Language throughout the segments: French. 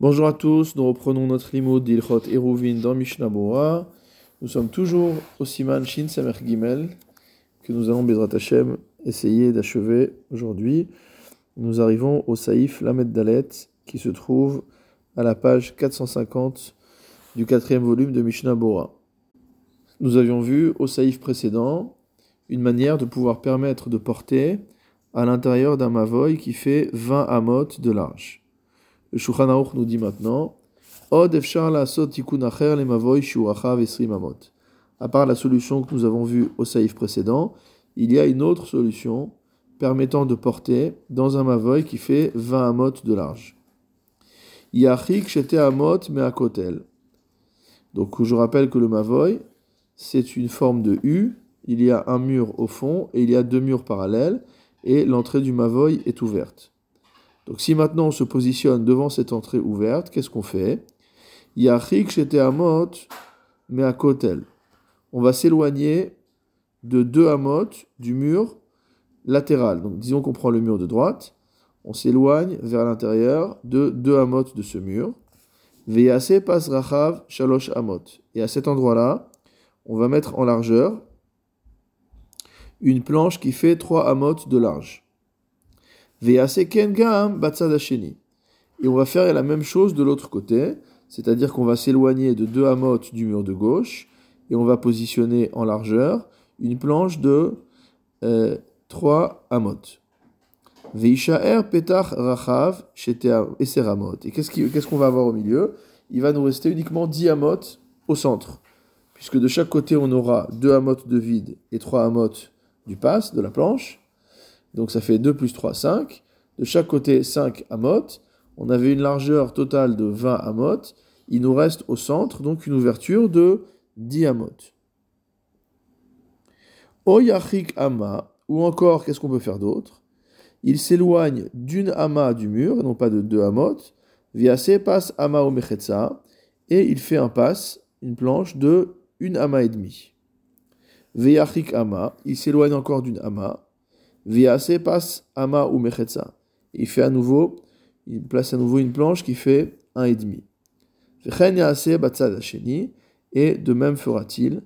Bonjour à tous, nous reprenons notre limo d'Ilchot Eruvin dans Mishnah. Nous sommes toujours au Siman Shin Samer Gimel que nous allons, Bezrat Hashem, essayer d'achever aujourd'hui. Nous arrivons au Saïf Lamed Dalet qui se trouve à la page 450 du quatrième volume de Mishnah. Nous avions vu au Saïf précédent une manière de pouvoir permettre de porter à l'intérieur d'un mavoy qui fait 20 amot de large. Le Shulchan nous dit maintenant Od. À part la solution que nous avons vue au saïf précédent, il y a une autre solution permettant de porter dans un mavoy qui fait 20 amot de large. Yachik shete amot meakotel. Donc je rappelle que le mavoy, c'est une forme de U, il y a un mur au fond et il y a deux murs parallèles, et l'entrée du mavoy est ouverte. Donc si maintenant on se positionne devant cette entrée ouverte, qu'est-ce qu'on fait? Yachik shete amot meakotel. On va s'éloigner de deux amot du mur latéral. Donc disons qu'on prend le mur de droite, on s'éloigne vers l'intérieur de deux amot de ce mur. Veyase pas rachav shalosh amot. Et à cet endroit-là, on va mettre en largeur une planche qui fait trois amot de large. Et on va faire la même chose de l'autre côté, c'est-à-dire qu'on va s'éloigner de deux amot du mur de gauche et on va positionner en largeur une planche de euh, 3 amot. Veishaer petach rachav eseramot. Et qu'est-ce qu'on va avoir au milieu? Il va nous rester uniquement 10 amot au centre. Puisque de chaque côté, on aura 2 amot de vide et 3 amot du passe, de la planche. Donc ça fait 2 plus 3, 5. De chaque côté, 5 amot. On avait une largeur totale de 20 amot. Il nous reste au centre donc une ouverture de 10 amot. Oyachik ama, ou encore, qu'est-ce qu'on peut faire d'autre? Il s'éloigne d'une ama du mur, non pas de deux amot, via ses passe ama au et il fait un passe, une planche de une ama et demi. Veyachik ama, il s'éloigne encore d'une ama, via ses passe ama ou. Il fait à nouveau, il place à nouveau une planche qui fait un et demi. Et de même fera-t-il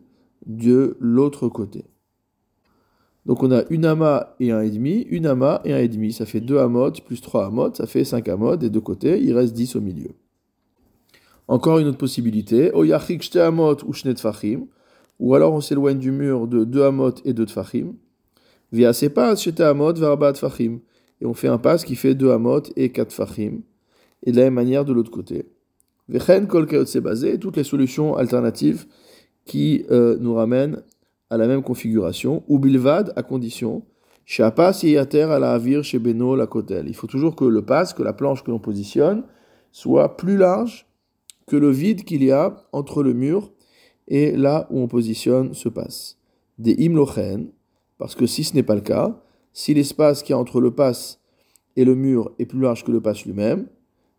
de l'autre côté. Donc on a une ama et un et demi, une ama et un et demi. Ça fait deux amot plus trois amot, ça fait cinq amot des deux côtés. Il reste dix au milieu. Encore une autre possibilité. Ou. Ou alors on s'éloigne du mur de deux amot et deux tfachim. Via ces pas shte amot verba tfachim. Et on fait un pas qui fait deux amot et quatre fachim. Et de la même manière de l'autre côté. Vechen kol basé. Toutes les solutions alternatives qui euh, nous ramènent à la même configuration, ou bilvad à condition, yater à la avir chez Beno la kotel. Il faut toujours que le pas, que la planche que l'on positionne, soit plus large que le vide qu'il y a entre le mur et là où on positionne ce passe. Des imlochen, parce que si ce n'est pas le cas, si l'espace qu'il y a entre le passe et le mur est plus large que le passe lui-même,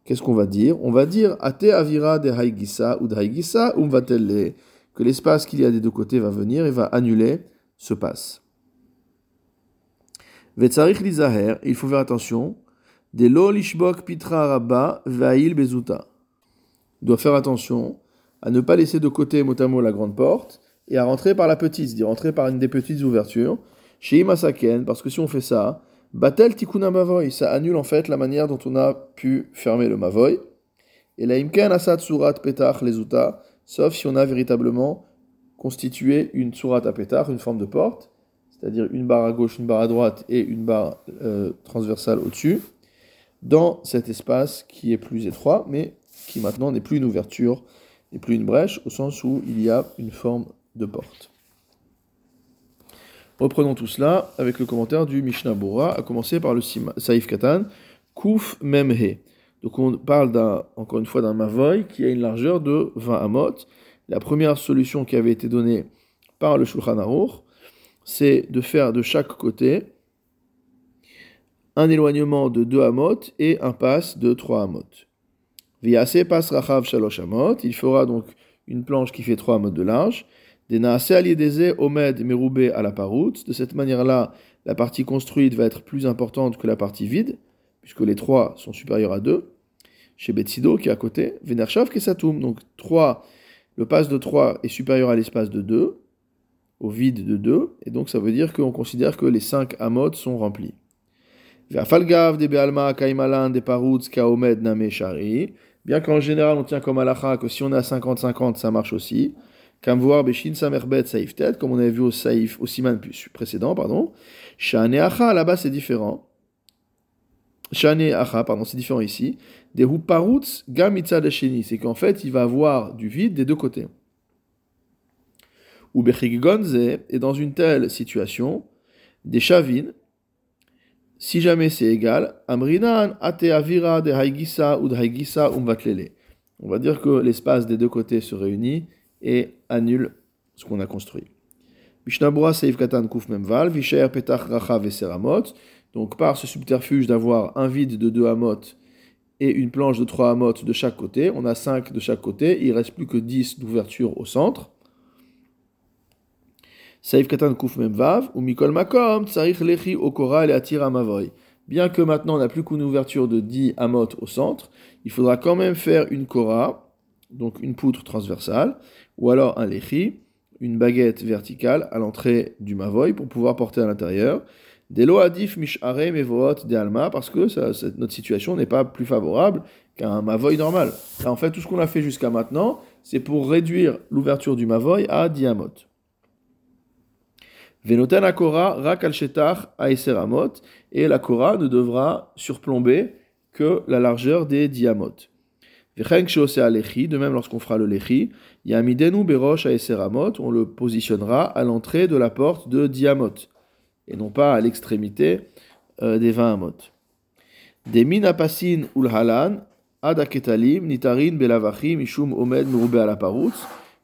qu'est-ce qu'on va dire? On va dire ate avira de haigisa ou de haigisa um que l'espace qu'il y a des deux côtés va venir et va annuler ce passe. Vetzarich lizaher, il faut faire attention. Des lo lishbok pitra rabba vail bezuta. Doit faire attention à ne pas laisser de côté motamo la grande porte et à rentrer par la petite, c'est-à-dire rentrer par une des petites ouvertures. Chez Imasaken, parce que si on fait ça, batel tikuna mavoy, ça annule en fait la manière dont on a pu fermer le mavoy. Et la imken asat surat petach lezuta, sauf si on a véritablement constitué une surat à pétard, une forme de porte, c'est-à-dire une barre à gauche, une barre à droite et une barre euh, transversale au-dessus, dans cet espace qui est plus étroit, mais qui maintenant n'est plus une ouverture, n'est plus une brèche, au sens où il y a une forme de porte. Reprenons tout cela avec le commentaire du Mishnah Bora, à commencer par le Saïf Katan, Kouf Memhe. Donc on parle encore une fois d'un mavoy qui a une largeur de 20 amot. La première solution qui avait été donnée par le Shulchan Aruch, c'est de faire de chaque côté un éloignement de 2 amot et un pass de 3 amot. Viase pas rachav shalosh amot, il fera donc une planche qui fait 3 amot de large. Omed meroube à la parout. De cette manière-là, la partie construite va être plus importante que la partie vide, puisque les 3 sont supérieurs à 2. chez Betsido qui est à côté, Venershav Kesatoum. Donc 3, le passe de 3 est supérieur à l'espace de 2, au vide de 2, et donc ça veut dire qu'on considère que les 5 amot sont remplis. Bien qu'en général on tient comme alacha que si on a 50-50 ça marche aussi. Comme on avait vu au Saif, au Siman précédent, pardon. Shane Acha, là-bas c'est différent. Shane Acha, pardon, c'est différent ici. Des Parutz Gamitza Desheni, c'est qu'en fait il va avoir du vide des deux côtés. Ou Bechigonze, et dans une telle situation, des Shavin, si jamais c'est égal, Amrinan ate avira de haigisa ou de haigisa. On va dire que l'espace des deux côtés se réunit et annule ce qu'on a construit. Mishnabura seif katan kuf memval, visher petach racha veseramot. Donc par ce subterfuge d'avoir un vide de deux amot et une planche de trois amot de chaque côté, on a cinq de chaque côté, il reste plus que dix d'ouverture au centre. Saif katan kuf memvav, ou mikol makom, tsarich lechi okora et atira mavoy. Bien que maintenant on n'a plus qu'une ouverture de 10 amot au centre, il faudra quand même faire une kora, donc une poutre transversale, ou alors un lechi, une baguette verticale à l'entrée du mavoy pour pouvoir porter à l'intérieur. Delo adif mishare mevoot de alma, parce que notre situation n'est pas plus favorable qu'un mavoy normal. En fait, tout ce qu'on a fait jusqu'à maintenant, c'est pour réduire l'ouverture du mavoy à 10 amot. Venoten akora rak al aeseramot, et la kora ne devra surplomber que la largeur des diamot. De même, lorsqu'on fera le lechi, yamidenu berosh aeseramot, on le positionnera à l'entrée de la porte de diamot, et non pas à l'extrémité euh, des 20 amot. Des minapasin ulhalan, adaketalim, nitarin belavachim, ishum omed merube ala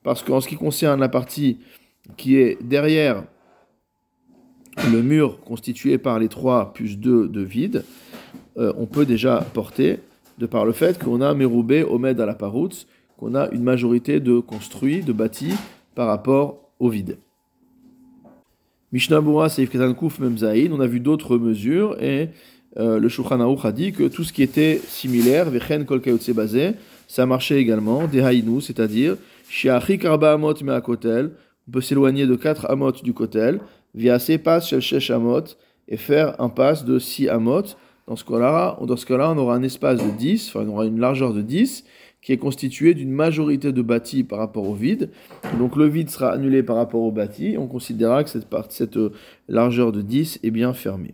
parce qu'en ce qui concerne la partie qui est derrière le mur constitué par les 3 plus 2 de vide, euh, on peut déjà porter, de par le fait qu'on a Meroubé, Omed à la Paroutz, qu'on a une majorité de construits, de bâtis, par rapport au vide. Mishnah Bura Seif Kouf Memzaïn, on a vu d'autres mesures, et euh, le Shulchan a dit que tout ce qui était similaire, Vechen Kol Basé, ça marchait également, Dehaïnou, c'est-à-dire, Shiachi Karba Amot Meakotel, on peut s'éloigner de 4 amot du kotel, via ces passes chez Shesh Amot et faire un pass de 6 Amot. Dans ce cas-là, dans ce cas-là, on aura un espace de 10, enfin on aura une largeur de 10 qui est constituée d'une majorité de bâtis par rapport au vide. Donc le vide sera annulé par rapport au bâti. On considérera que cette, cette euh, largeur de 10 est bien fermée.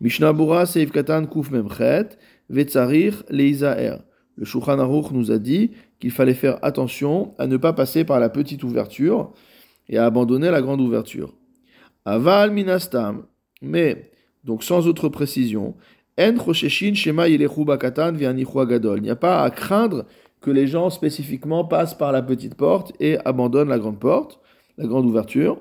Mishnah Bura Seif Katan Kuf Memchet Vetzarir Leizaer. Le Shulchan Aruch nous a dit qu'il fallait faire attention à ne pas passer par la petite ouverture et à abandonner la grande ouverture. Aval minastam, mais, donc sans autre précision, en shema gadol. Il n'y a pas à craindre que les gens spécifiquement passent par la petite porte et abandonnent la grande porte, la grande ouverture.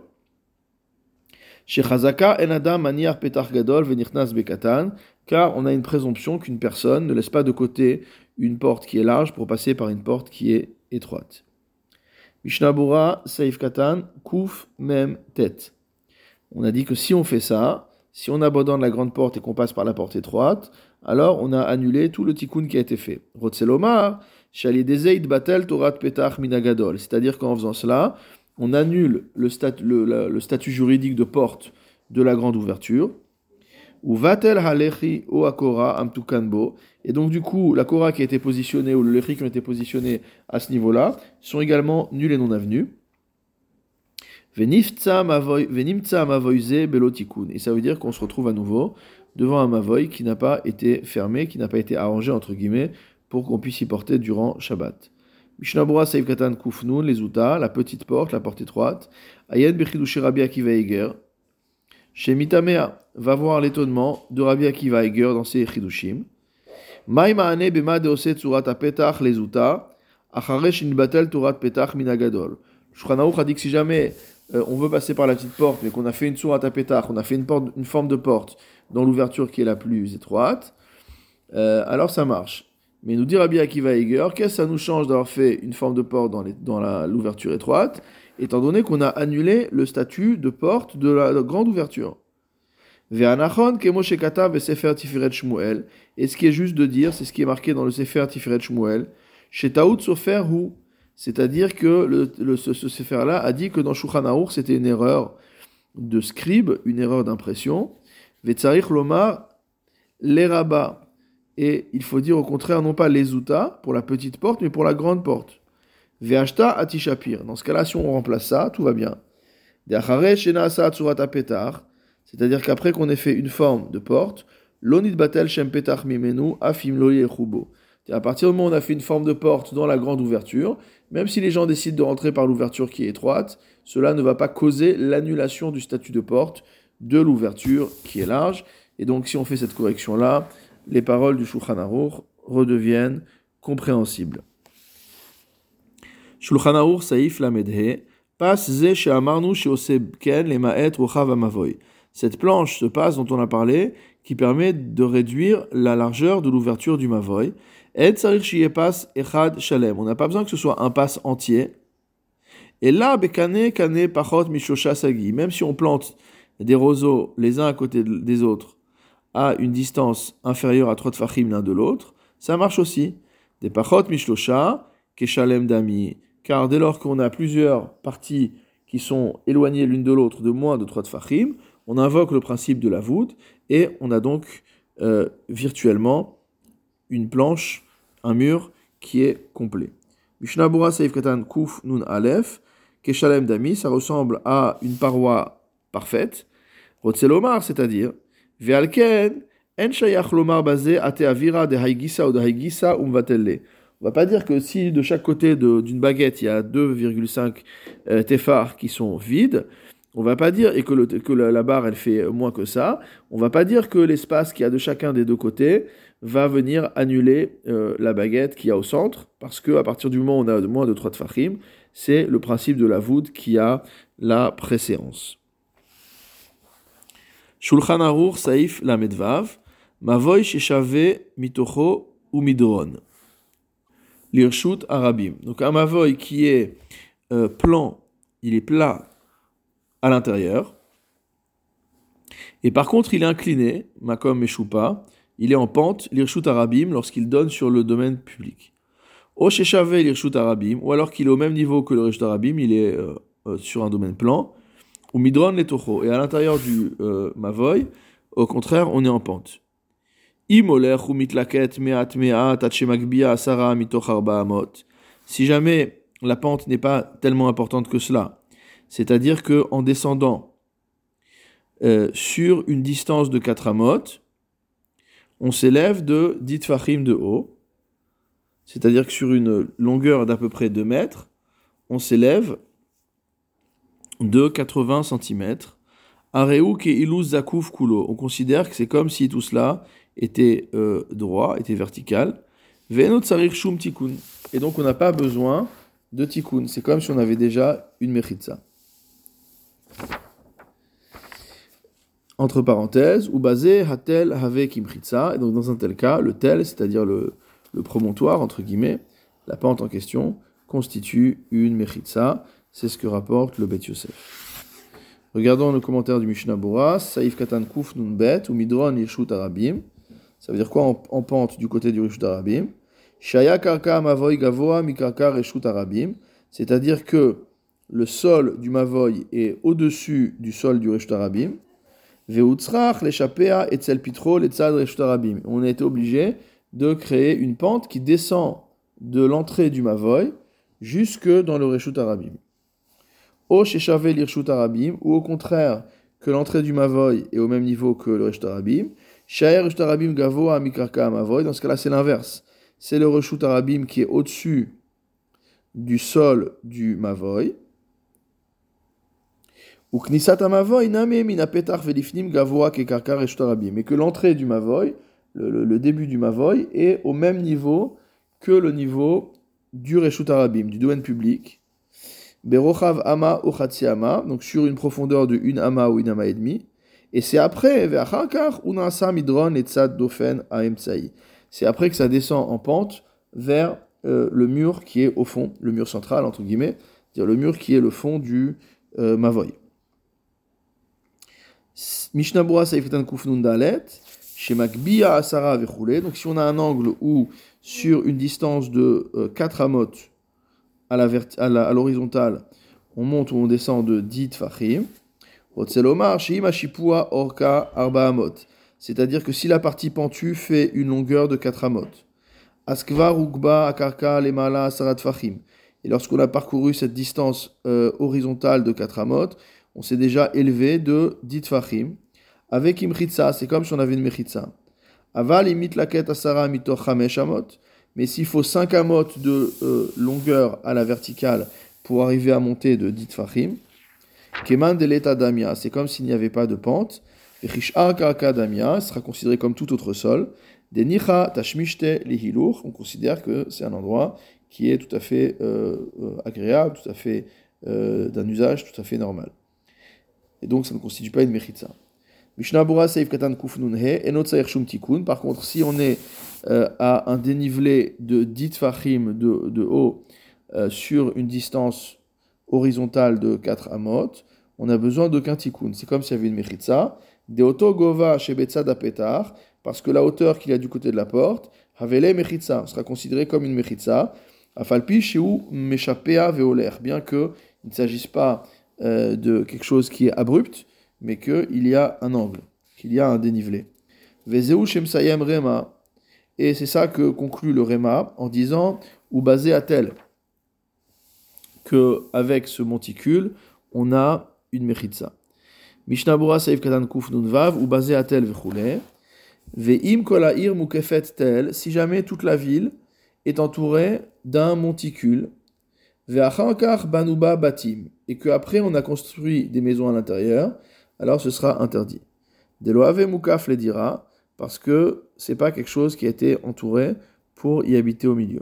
maniar petar gadol bekatan, car on a une présomption qu'une personne ne laisse pas de côté une porte qui est large pour passer par une porte qui est étroite. Mishnabura, Saif Katan, Kouf, Mem, Tête on a dit que si on fait ça, si on abandonne la grande porte et qu'on passe par la porte étroite, alors on a annulé tout le tikkun qui a été fait. Rotzelomar, Batel Torat Petach Minagadol. C'est-à-dire qu'en faisant cela, on annule le, statut juridique de porte de la grande ouverture. Ou Vatel O Amtukanbo. Et donc, du coup, la Kora qui a été positionnée ou le Lechi qui ont été positionnés à ce niveau-là sont également nuls et non avenus. Et ça veut dire qu'on se retrouve à nouveau devant un mavoy qui n'a pas été fermé, qui n'a pas été arrangé, entre guillemets, pour qu'on puisse y porter durant Shabbat. Mishnabura Seif Katan Kufnun, les Uta, la petite porte, la porte étroite. Ayen Bechidushi Rabbi Akiva Eger. Chez Mitamea, va voir l'étonnement de Rabbi Akiva Eger dans ses Chidushim. Maïma Ane Bema Deose Tsurat Apetach les Uta. Acharesh Batel Turat Petach Minagadol. Shulchan a dit que si jamais euh, on veut passer par la petite porte, mais qu'on a fait une sourate à pétard, qu'on a fait une, porte, une forme de porte dans l'ouverture qui est la plus étroite, euh, alors ça marche. Mais nous dit Rabbi Akiva Eger, qu'est-ce que ça nous change d'avoir fait une forme de porte dans, dans l'ouverture étroite, étant donné qu'on a annulé le statut de porte de la, grande ouverture? Et ce qui est juste de dire, c'est ce qui est marqué dans le Sefer Tiferet Shmuel. Shetaout Sofer. C'est-à-dire que le, ce, ce Sefer-là a dit que dans Shulchan c'était une erreur de scribe, une erreur d'impression. Ve'tzarich lomar l'eraba. Et il faut dire au contraire, non pas les outa pour la petite porte, mais pour la grande porte. Ve'ashta atishapir. Dans ce cas-là, si on remplace ça, tout va bien. C'est-à-dire qu'après qu'on ait fait une forme de porte, l'onit batel shem petach mimenu afim À partir du moment où on a fait une forme de porte dans la grande ouverture, même si les gens décident de rentrer par l'ouverture qui est étroite, cela ne va pas causer l'annulation du statut de porte de l'ouverture qui est large. Et donc, si on fait cette correction-là, les paroles du Shulchan Aruch redeviennent compréhensibles. Shulchan Aruch Saif Lamedhe, Pas ze she'amarnu ken le ma'et amavoy. Cette planche, ce passe dont on a parlé, qui permet de réduire la largeur de l'ouverture du mavoy. On n'a pas besoin que ce soit un passe entier. Et là, bekane kane pachot sagi. Même si on plante des roseaux les uns à côté des autres à une distance inférieure à 3 tfachim l'un de l'autre, ça marche aussi. Des pachot keshalem dami. Car dès lors qu'on a plusieurs parties qui sont éloignées l'une de l'autre de moins de 3 tfachim, on invoque le principe de la voûte et on a donc euh, virtuellement une planche, un mur qui est complet. Mishnabura Saif Katan Kuf Nun Aleph, Keshalem Dami, ça ressemble à une paroi parfaite. Rotzelomar, c'est-à-dire Ve'alken, en shayach lomar basé ate avira de haigisa ou de haigisa umvatelle. On va pas dire que si de chaque côté d'une baguette il y a 2,5 euh, tefars qui sont vides, on va pas dire et que, la, barre elle fait moins que ça. On va pas dire que l'espace qu'il y a de chacun des deux côtés va venir annuler euh, la baguette qui y a au centre, parce que à partir du moment où on a moins de 3 tefachim, c'est le principe de la voûte qui a la préséance. Shulchan Aruch Saif Lamedvav, Mavoy Sheshave Mitocho ou Midron. L'Irshut Arabim. Donc un Mavoy qui est euh, plan, il est plat à l'intérieur. Et par contre, il est incliné, Makom Meshupa, il est en pente, l'Irshut Arabim, lorsqu'il donne sur le domaine public. Sheshave l'Irshut Arabim, ou alors qu'il est au même niveau que le Rishut Arabim, il est euh, euh, sur un domaine plan ou midron les Et à l'intérieur du euh, mavoy, au contraire, on est en pente. Si jamais la pente n'est pas tellement importante que cela, c'est-à-dire que en descendant euh, sur une distance de 4 amot, on s'élève de 10 fachim de haut, c'est-à-dire que sur une longueur d'à peu près 2 mètres, on s'élève de 80 cm. Areuk et zakuf kulo. On considère que c'est comme si tout cela était euh, droit, était vertical. Et donc on n'a pas besoin de tikkun. C'est comme si on avait déjà une mechitza. Entre parenthèses, ou basé hatel avec imchitza. Et donc dans un tel cas, le tel, c'est-à-dire le, promontoire, entre guillemets, la pente en question, constitue une mechitza. C'est ce que rapporte le Bet Yosef. Regardons le commentaire du Mishnah Bora, Saïf Katan Kuf Nun Bet, ou Midron Yeshut Arabim. Ça veut dire quoi en, pente du côté du Rishut Arabim? Shaya Karka Mavoy Mikarka Arabim. C'est-à-dire que le sol du Mavoy est au-dessus du sol du Reshut Arabim. On a été obligé de créer une pente qui descend de l'entrée du Mavoy jusque dans le Reshut Arabim. O Sheshave l'Irshut Arabim, ou au contraire, que l'entrée du Mavoy est au même niveau que le Reshut Arabim. Shaer Reshut Gavo Amikarka Mavoy, dans ce cas-là, c'est l'inverse. C'est le Reshut Arabim qui est au-dessus du sol du Mavoy. Ou Knisat Name Mina que l'entrée du Mavoy, le, début du Mavoy, est au même niveau que le niveau du Reshut Arabim, du domaine public. Berochav ama ou ama, donc sur une profondeur de une ama ou une ama et demi. Et c'est après, midron et dofen C'est après que ça descend en pente vers euh, le mur qui est au fond, le mur central entre guillemets, c'est-à-dire le mur qui est le fond du euh, mavoy. Mishnabura Saifetan Kufnun Dalet, chez Makbiya Asara Vechoule. Donc si on a un angle où sur une distance de 4 euh, amot à l'horizontale, on monte ou on descend de 10 tfachim. Otselomar, Sheim Ashipua Orka Arba Amot. C'est-à-dire que si la partie pentue fait une longueur de 4 amot. Askvar Ugba Akarka Lemala Asarat Fachim. Et lorsqu'on a parcouru cette distance euh, horizontale de 4 amot, on s'est déjà élevé de 10 tfachim. Avec imchitsa, c'est comme si on avait une mechitsa. Aval imit laket asara mito amot. Mais s'il faut 5 amot de euh, longueur à la verticale pour arriver à monter de 10 tfachim, keman de l'état damia, c'est comme s'il n'y avait pas de pente. Rishar karaka damia sera considéré comme tout autre sol. Denicha tashmishte lihiluch, on considère que c'est un endroit qui est tout à fait euh, euh, agréable, tout à fait d'un usage tout à fait normal et donc ça ne constitue pas une mechitza. Mishnah Bura Seif Katan Kufnunhe, Enot Shum Tikkun. Par contre, si on est euh, à un dénivelé de 10 fachim de, haut euh, sur une distance horizontale de 4 amot, on a besoin d'aucun tikkun. C'est comme s'il y avait une mechitza. De Gova Shebetza Dapetar, parce que la hauteur qu'il y a du côté de la porte, Havele Mechitza, sera considérée comme une mechitza. Afalpi Sheu Meshapea Veoler, bien qu'il ne s'agisse pas euh, de quelque chose qui est abrupt, mais qu'il y a un angle, qu'il y a un dénivelé. Rema. Et c'est ça que conclut le Rema en disant, ou basé à tel, que avec ce monticule, on a une mechitza. Mishnabura Saif Katan Kuf Nunvav, ou basé à tel Vechoule. Ve'im Kolair Mukefet tel, si jamais toute la ville est entourée d'un monticule, banuba batim, et qu'après on a construit des maisons à l'intérieur, alors ce sera interdit. Deloave mukaf le dira, parce que c'est pas quelque chose qui a été entouré pour y habiter au milieu.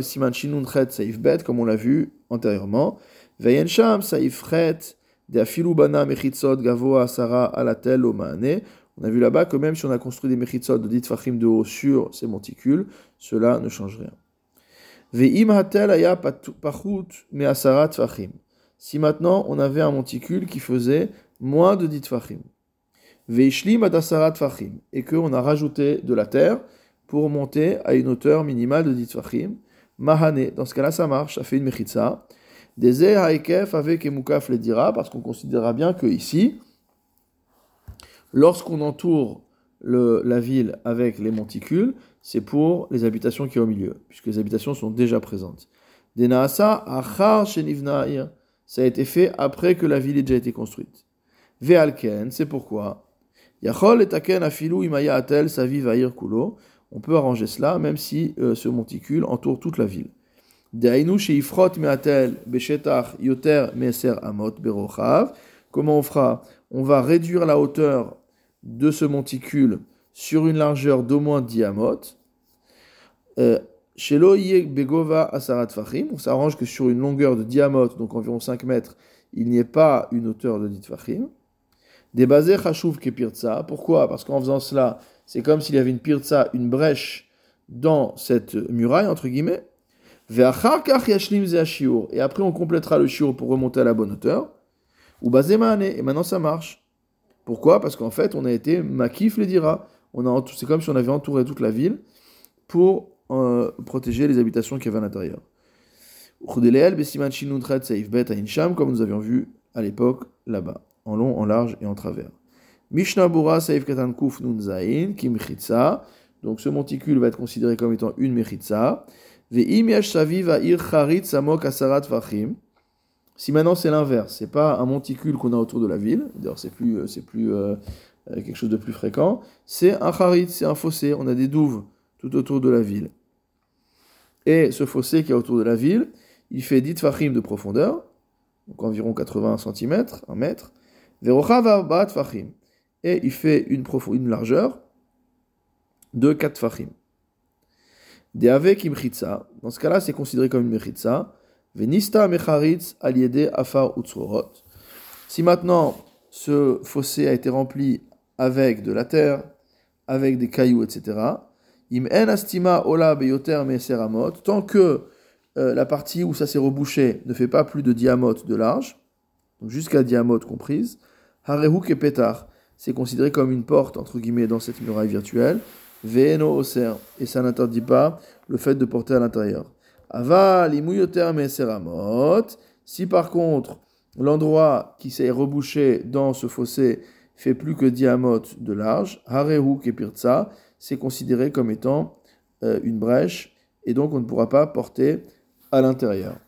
siman saif comme on l'a vu antérieurement. Saif de afilubana mechitzot gavoa alatel omane. On a vu là-bas que même si on a construit des mechitzot de dit fachim de haut sur ces monticules, cela ne change rien. Si maintenant on avait un monticule qui faisait moins de 10 tfachim, et qu'on a rajouté de la terre pour monter à une hauteur minimale de 10 tfachim, mahane, dans ce cas-là ça marche, ça fait une mechitza. Des haekef avec emukaf le dira, parce qu'on considérera bien que ici, lorsqu'on entoure la ville avec les monticules, c'est pour les habitations qui sont au milieu, puisque les habitations sont déjà présentes. Denaasa achar shenivnair, ça a été fait après que la ville ait déjà été construite. Ve'alken, c'est pourquoi? Yachol etaken afilu imaya atel savi vair kulo. On peut arranger cela, même si euh, ce monticule entoure toute la ville. Deainu sheifrot me'atel beshetach yoter meser amot berochav. Comment on fera? On va réduire la hauteur de ce monticule sur une largeur d'au moins 10 amot. Euh, begova asarat fachim, on s'arrange que sur une longueur de diamote, donc environ 5 mètres, il n'y ait pas une hauteur de 10 fachim. Des basés chashuv ke pirtsa. Pourquoi? Parce qu'en faisant cela, c'est comme s'il y avait une pirtsa, une brèche dans cette muraille, entre guillemets. Et après, on complétera le shiur pour remonter à la bonne hauteur. Ou basé et maintenant ça marche. Pourquoi? Parce qu'en fait, on a été makif les dira c'est comme si on avait entouré toute la ville pour euh, protéger les habitations qu'il y avait à l'intérieur. Comme nous avions vu à l'époque là-bas, en long, en large et en travers. Mishnah Bura Saif Katan Kuf Nun Donc ce monticule va être considéré comme étant une Mechitza. Ve'im Yash Saviv Charit Samok Asarat Vachim. Si maintenant c'est l'inverse, c'est pas un monticule qu'on a autour de la ville, d'ailleurs c'est plus, euh, plus euh, quelque chose de plus fréquent, c'est un charit, c'est un fossé. On a des douves tout autour de la ville. Et ce fossé qui est autour de la ville, il fait 10 fachim de profondeur, donc environ 80 cm, 1 mètre. Et il fait une, largeur de 4 fachim. De avec imchitza, dans ce cas-là, c'est considéré comme une mechitza. Venista mecharitz aliede afar Si maintenant ce fossé a été rempli avec de la terre, avec des cailloux, etc. Im en astima ola beyoter meseramot, tant que euh, la partie où ça s'est rebouché ne fait pas plus de diamote de large, jusqu'à diamote comprise, Harehu Kepetar, c'est considéré comme une porte, entre guillemets, dans cette muraille virtuelle. Oser, et ça n'interdit pas le fait de porter à l'intérieur. Aval, Imuyoter Meseramot, si par contre, l'endroit qui s'est rebouché dans ce fossé fait plus que diamot de large, Harehu Kepirtsa, c'est considéré comme étant euh, une brèche, et donc on ne pourra pas porter à l'intérieur.